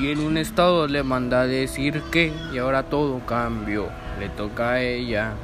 y en un estado le manda a decir que y ahora todo cambió, le toca a ella.